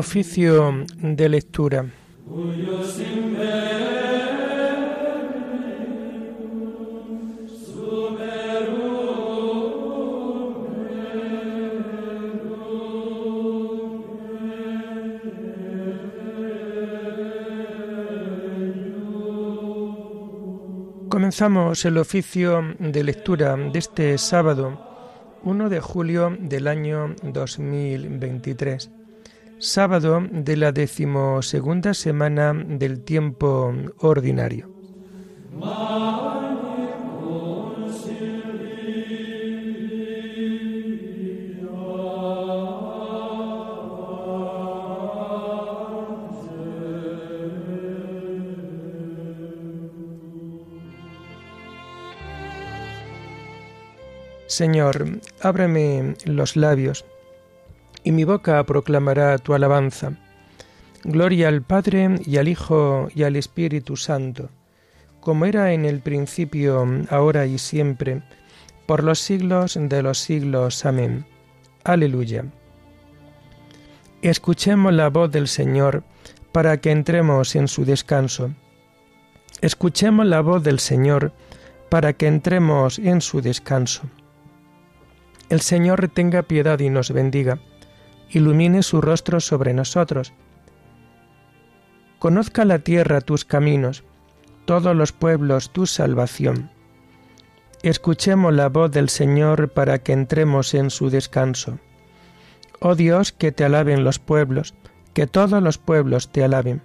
Oficio de lectura. Comenzamos el oficio de lectura de este sábado 1 de julio del año 2023 sábado de la decimosegunda semana del tiempo ordinario. Señor, ábreme los labios y mi boca proclamará tu alabanza. Gloria al Padre y al Hijo y al Espíritu Santo, como era en el principio, ahora y siempre, por los siglos de los siglos. Amén. Aleluya. Escuchemos la voz del Señor para que entremos en su descanso. Escuchemos la voz del Señor para que entremos en su descanso. El Señor tenga piedad y nos bendiga ilumine su rostro sobre nosotros. Conozca la tierra tus caminos, todos los pueblos tu salvación. Escuchemos la voz del Señor para que entremos en su descanso. Oh Dios, que te alaben los pueblos, que todos los pueblos te alaben.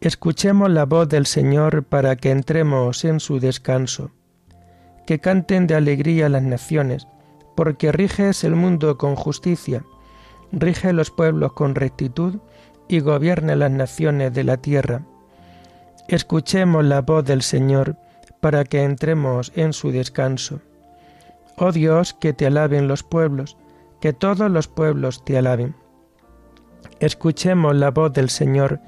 Escuchemos la voz del Señor para que entremos en su descanso. Que canten de alegría las naciones, porque riges el mundo con justicia rige los pueblos con rectitud y gobierne las naciones de la tierra. Escuchemos la voz del Señor para que entremos en su descanso. Oh Dios, que te alaben los pueblos, que todos los pueblos te alaben. Escuchemos la voz del Señor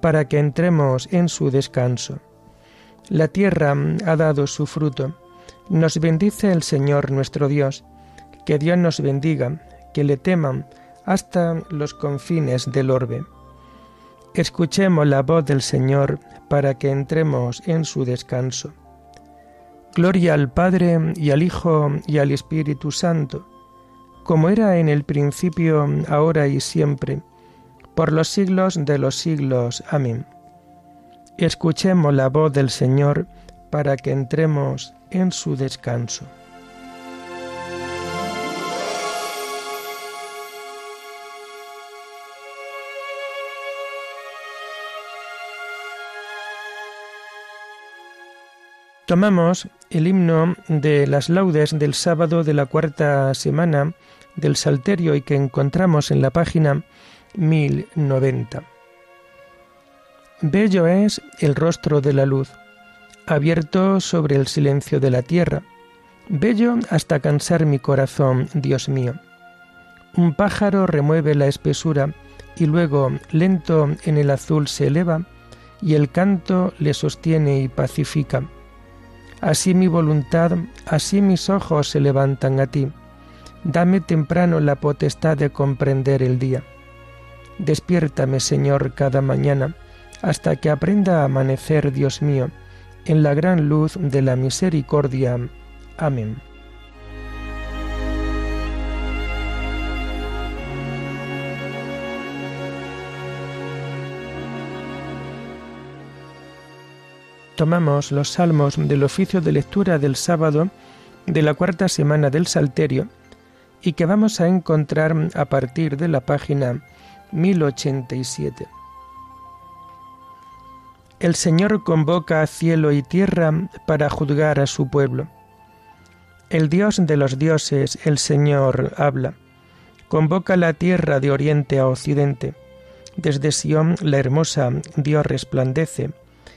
para que entremos en su descanso. La tierra ha dado su fruto. Nos bendice el Señor nuestro Dios. Que Dios nos bendiga, que le teman hasta los confines del orbe. Escuchemos la voz del Señor para que entremos en su descanso. Gloria al Padre y al Hijo y al Espíritu Santo, como era en el principio, ahora y siempre, por los siglos de los siglos. Amén. Escuchemos la voz del Señor para que entremos en su descanso. Tomamos el himno de las laudes del sábado de la cuarta semana del Salterio y que encontramos en la página 1090. Bello es el rostro de la luz, abierto sobre el silencio de la tierra, bello hasta cansar mi corazón, Dios mío. Un pájaro remueve la espesura y luego, lento en el azul, se eleva, y el canto le sostiene y pacifica Así mi voluntad, así mis ojos se levantan a ti. Dame temprano la potestad de comprender el día. Despiértame, Señor, cada mañana, hasta que aprenda a amanecer, Dios mío, en la gran luz de la misericordia. Amén. Tomamos los salmos del oficio de lectura del sábado de la cuarta semana del Salterio y que vamos a encontrar a partir de la página 1087. El Señor convoca a cielo y tierra para juzgar a su pueblo. El Dios de los dioses, el Señor, habla. Convoca la tierra de oriente a occidente. Desde Sión la hermosa Dios resplandece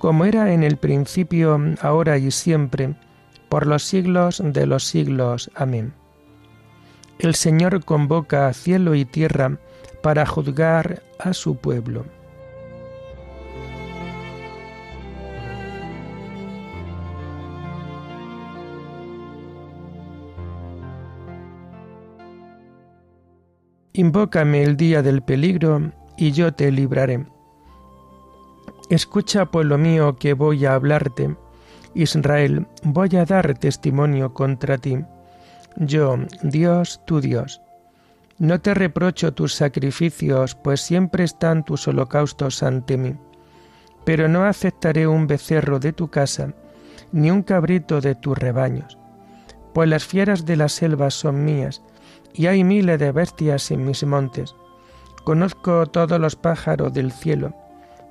como era en el principio, ahora y siempre, por los siglos de los siglos. Amén. El Señor convoca a cielo y tierra para juzgar a su pueblo. Invócame el día del peligro y yo te libraré. Escucha, pueblo mío, que voy a hablarte. Israel, voy a dar testimonio contra ti. Yo, Dios, tu Dios. No te reprocho tus sacrificios, pues siempre están tus holocaustos ante mí. Pero no aceptaré un becerro de tu casa, ni un cabrito de tus rebaños. Pues las fieras de la selva son mías, y hay miles de bestias en mis montes. Conozco todos los pájaros del cielo,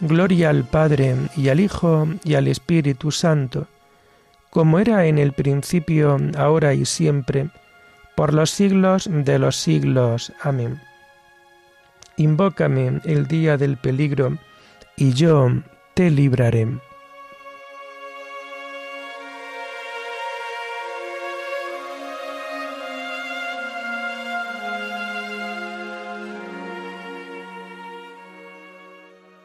Gloria al Padre y al Hijo y al Espíritu Santo, como era en el principio, ahora y siempre, por los siglos de los siglos. Amén. Invócame el día del peligro, y yo te libraré.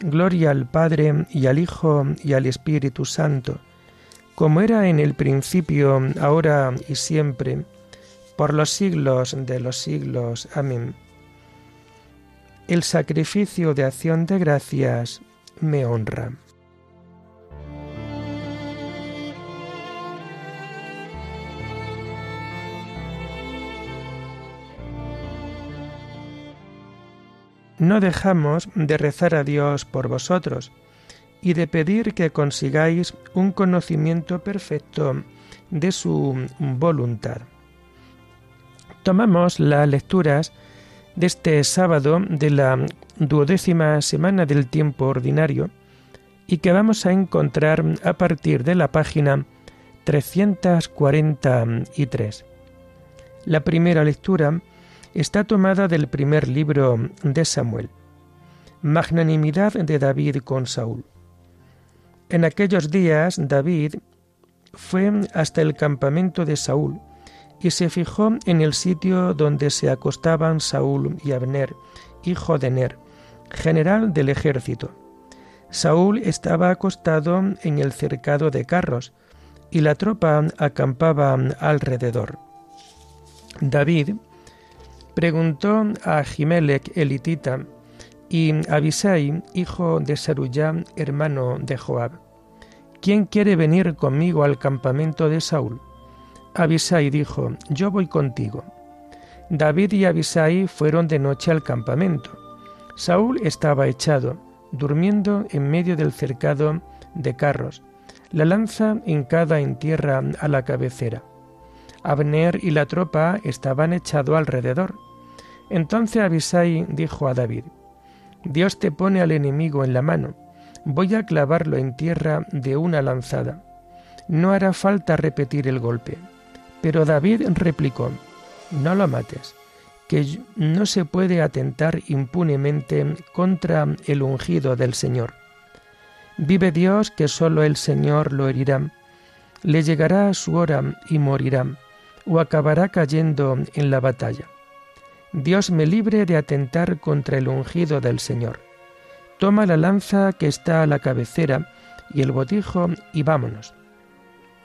Gloria al Padre y al Hijo y al Espíritu Santo, como era en el principio, ahora y siempre, por los siglos de los siglos. Amén. El sacrificio de acción de gracias me honra. No dejamos de rezar a Dios por vosotros y de pedir que consigáis un conocimiento perfecto de su voluntad. Tomamos las lecturas de este sábado de la duodécima semana del tiempo ordinario y que vamos a encontrar a partir de la página 343. La primera lectura está tomada del primer libro de Samuel. Magnanimidad de David con Saúl. En aquellos días David fue hasta el campamento de Saúl y se fijó en el sitio donde se acostaban Saúl y Abner, hijo de Ner, general del ejército. Saúl estaba acostado en el cercado de carros y la tropa acampaba alrededor. David preguntó a Ahimelech elitita y Abisai, hijo de Saruyá, hermano de Joab, ¿quién quiere venir conmigo al campamento de Saúl? Abisai dijo, yo voy contigo. David y Abisai fueron de noche al campamento. Saúl estaba echado, durmiendo en medio del cercado de carros, la lanza hincada en tierra a la cabecera. Abner y la tropa estaban echados alrededor. Entonces Abisai dijo a David, Dios te pone al enemigo en la mano, voy a clavarlo en tierra de una lanzada. No hará falta repetir el golpe. Pero David replicó, no lo mates, que no se puede atentar impunemente contra el ungido del Señor. Vive Dios que sólo el Señor lo herirá, le llegará su hora y morirá, o acabará cayendo en la batalla. Dios me libre de atentar contra el ungido del Señor. Toma la lanza que está a la cabecera y el botijo y vámonos.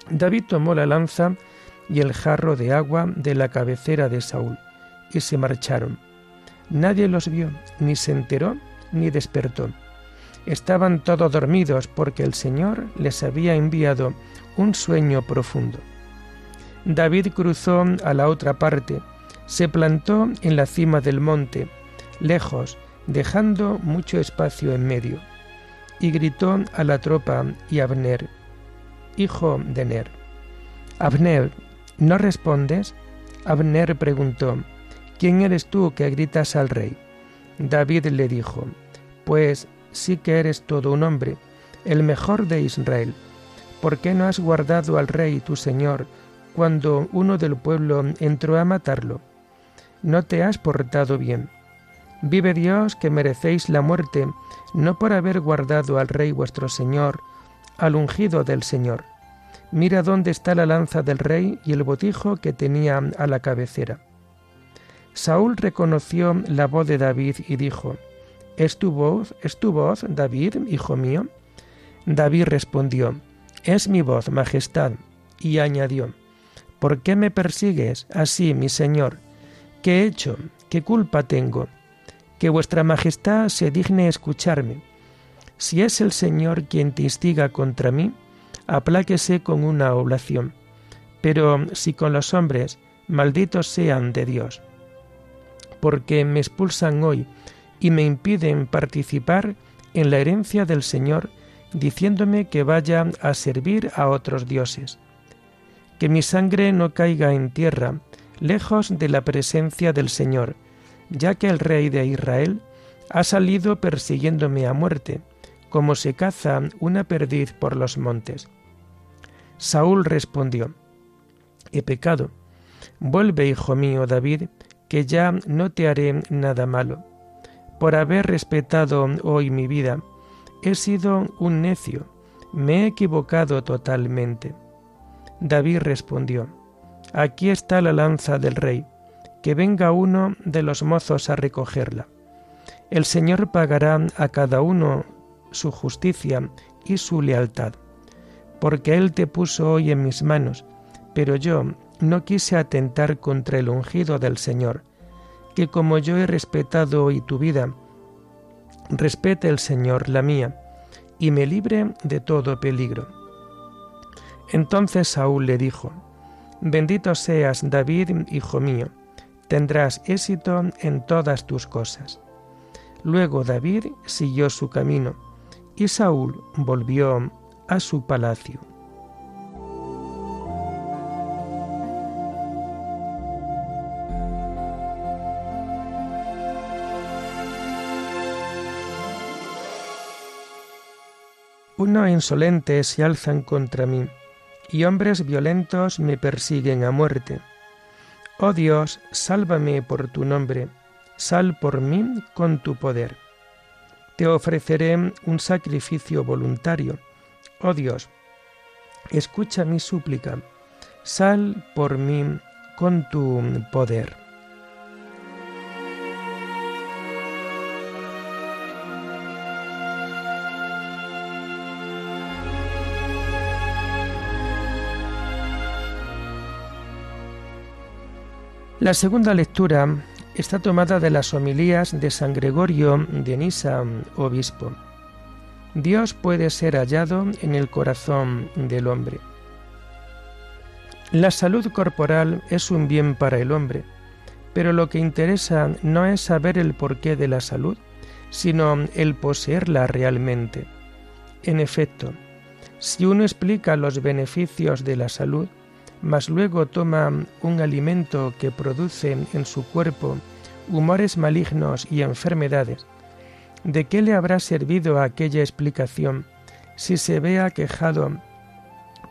David tomó la lanza y el jarro de agua de la cabecera de Saúl y se marcharon. Nadie los vio, ni se enteró, ni despertó. Estaban todos dormidos porque el Señor les había enviado un sueño profundo. David cruzó a la otra parte, se plantó en la cima del monte, lejos, dejando mucho espacio en medio, y gritó a la tropa y a Abner, hijo de Ner. Abner, ¿no respondes? Abner preguntó, ¿quién eres tú que gritas al rey? David le dijo, pues sí que eres todo un hombre, el mejor de Israel. ¿Por qué no has guardado al rey tu señor cuando uno del pueblo entró a matarlo? No te has portado bien. Vive Dios que merecéis la muerte, no por haber guardado al Rey vuestro Señor, al ungido del Señor. Mira dónde está la lanza del rey y el botijo que tenía a la cabecera. Saúl reconoció la voz de David y dijo, ¿Es tu voz, es tu voz, David, hijo mío? David respondió, Es mi voz, Majestad, y añadió, ¿Por qué me persigues así, mi señor? ¿Qué he hecho? ¿Qué culpa tengo? Que vuestra Majestad se digne escucharme. Si es el Señor quien te instiga contra mí, apláquese con una oblación. Pero si con los hombres, malditos sean de Dios. Porque me expulsan hoy y me impiden participar en la herencia del Señor, diciéndome que vaya a servir a otros dioses. Que mi sangre no caiga en tierra, lejos de la presencia del Señor, ya que el rey de Israel ha salido persiguiéndome a muerte, como se caza una perdiz por los montes. Saúl respondió, He pecado. Vuelve, hijo mío David, que ya no te haré nada malo. Por haber respetado hoy mi vida, he sido un necio, me he equivocado totalmente. David respondió, Aquí está la lanza del rey, que venga uno de los mozos a recogerla. El Señor pagará a cada uno su justicia y su lealtad, porque Él te puso hoy en mis manos, pero yo no quise atentar contra el ungido del Señor, que como yo he respetado hoy tu vida, respete el Señor la mía, y me libre de todo peligro. Entonces Saúl le dijo, Bendito seas, David, hijo mío, tendrás éxito en todas tus cosas. Luego David siguió su camino y Saúl volvió a su palacio. Unos insolentes se alzan contra mí y hombres violentos me persiguen a muerte. Oh Dios, sálvame por tu nombre, sal por mí con tu poder. Te ofreceré un sacrificio voluntario. Oh Dios, escucha mi súplica, sal por mí con tu poder. La segunda lectura está tomada de las homilías de San Gregorio de Nisa, obispo. Dios puede ser hallado en el corazón del hombre. La salud corporal es un bien para el hombre, pero lo que interesa no es saber el porqué de la salud, sino el poseerla realmente. En efecto, si uno explica los beneficios de la salud, mas luego toma un alimento que produce en su cuerpo humores malignos y enfermedades, ¿de qué le habrá servido aquella explicación si se ve aquejado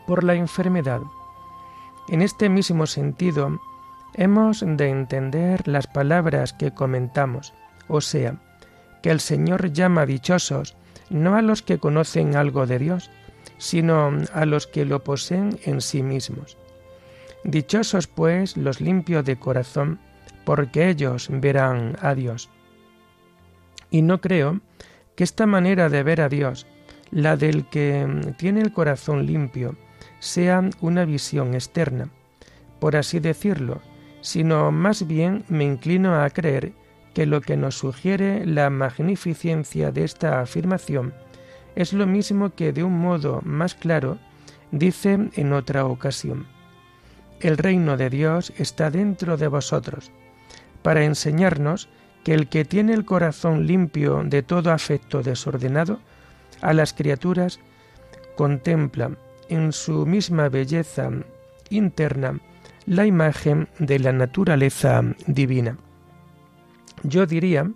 por la enfermedad? En este mismo sentido, hemos de entender las palabras que comentamos, o sea, que el Señor llama dichosos no a los que conocen algo de Dios, sino a los que lo poseen en sí mismos. Dichosos pues los limpios de corazón, porque ellos verán a Dios. Y no creo que esta manera de ver a Dios, la del que tiene el corazón limpio, sea una visión externa, por así decirlo, sino más bien me inclino a creer que lo que nos sugiere la magnificencia de esta afirmación es lo mismo que de un modo más claro dice en otra ocasión. El reino de Dios está dentro de vosotros, para enseñarnos que el que tiene el corazón limpio de todo afecto desordenado, a las criaturas contempla en su misma belleza interna la imagen de la naturaleza divina. Yo diría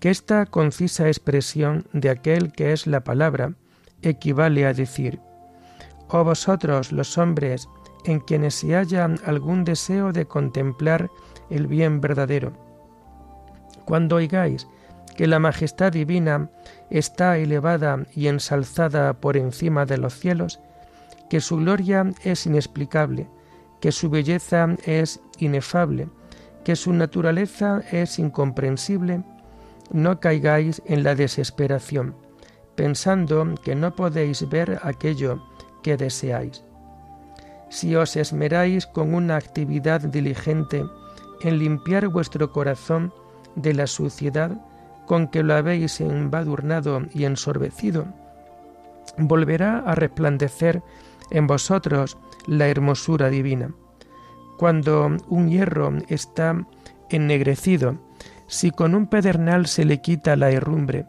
que esta concisa expresión de aquel que es la palabra equivale a decir, Oh vosotros los hombres en quienes se haya algún deseo de contemplar el bien verdadero, cuando oigáis que la majestad divina está elevada y ensalzada por encima de los cielos, que su gloria es inexplicable, que su belleza es inefable, que su naturaleza es incomprensible, no caigáis en la desesperación, pensando que no podéis ver aquello que deseáis. Si os esmeráis con una actividad diligente en limpiar vuestro corazón de la suciedad con que lo habéis embadurnado y ensorbecido, volverá a resplandecer en vosotros la hermosura divina. Cuando un hierro está ennegrecido, si con un pedernal se le quita la herrumbre,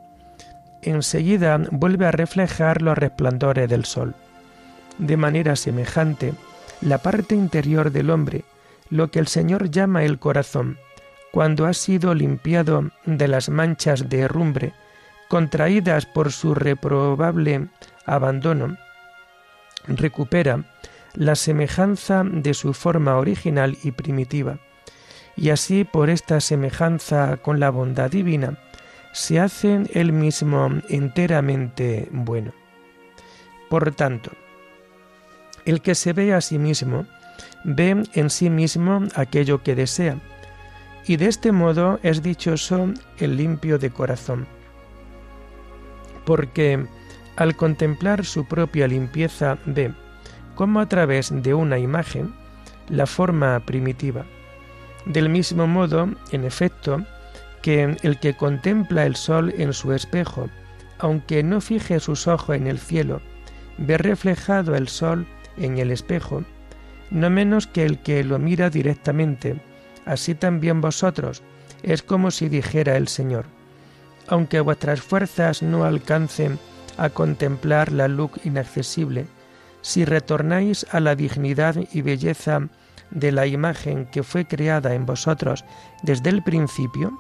enseguida vuelve a reflejar los resplandores del sol. De manera semejante, la parte interior del hombre, lo que el Señor llama el corazón, cuando ha sido limpiado de las manchas de herrumbre, contraídas por su reprobable abandono, recupera la semejanza de su forma original y primitiva, y así por esta semejanza con la bondad divina, se hace él mismo enteramente bueno. Por tanto, el que se ve a sí mismo, ve en sí mismo aquello que desea, y de este modo es dichoso el limpio de corazón, porque al contemplar su propia limpieza ve, como a través de una imagen, la forma primitiva. Del mismo modo, en efecto, que el que contempla el sol en su espejo, aunque no fije sus ojos en el cielo, ve reflejado el sol en el espejo, no menos que el que lo mira directamente, así también vosotros, es como si dijera el Señor, aunque vuestras fuerzas no alcancen a contemplar la luz inaccesible, si retornáis a la dignidad y belleza de la imagen que fue creada en vosotros desde el principio,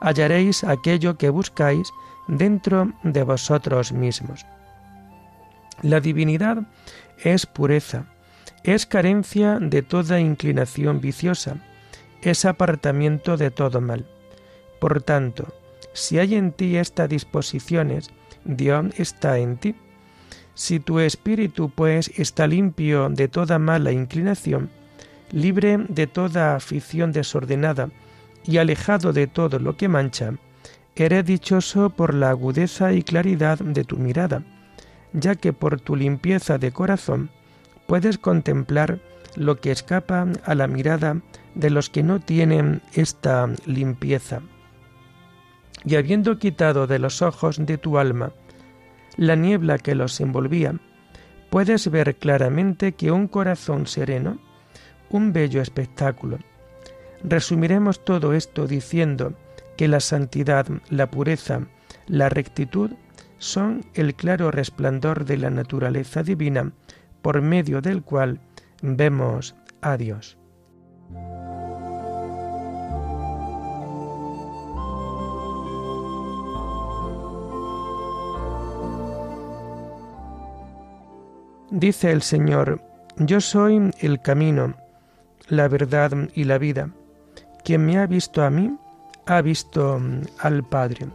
hallaréis aquello que buscáis dentro de vosotros mismos. La divinidad es pureza, es carencia de toda inclinación viciosa, es apartamiento de todo mal. Por tanto, si hay en ti estas disposiciones, Dios está en ti. Si tu espíritu, pues, está limpio de toda mala inclinación, libre de toda afición desordenada y alejado de todo lo que mancha, eres dichoso por la agudeza y claridad de tu mirada, ya que por tu limpieza de corazón puedes contemplar lo que escapa a la mirada de los que no tienen esta limpieza. Y habiendo quitado de los ojos de tu alma la niebla que los envolvía, puedes ver claramente que un corazón sereno, un bello espectáculo. Resumiremos todo esto diciendo que la santidad, la pureza, la rectitud son el claro resplandor de la naturaleza divina por medio del cual vemos a Dios. Dice el Señor, yo soy el camino, la verdad y la vida. Quien me ha visto a mí, ha visto al Padre.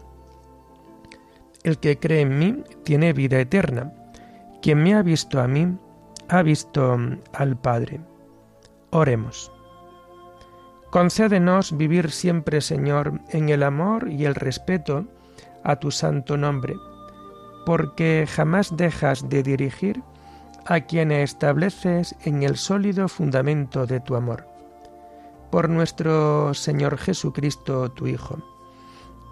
El que cree en mí tiene vida eterna. Quien me ha visto a mí, ha visto mm, al Padre. Oremos. Concédenos vivir siempre, Señor, en el amor y el respeto a tu santo nombre, porque jamás dejas de dirigir a quien estableces en el sólido fundamento de tu amor. Por nuestro Señor Jesucristo, tu Hijo,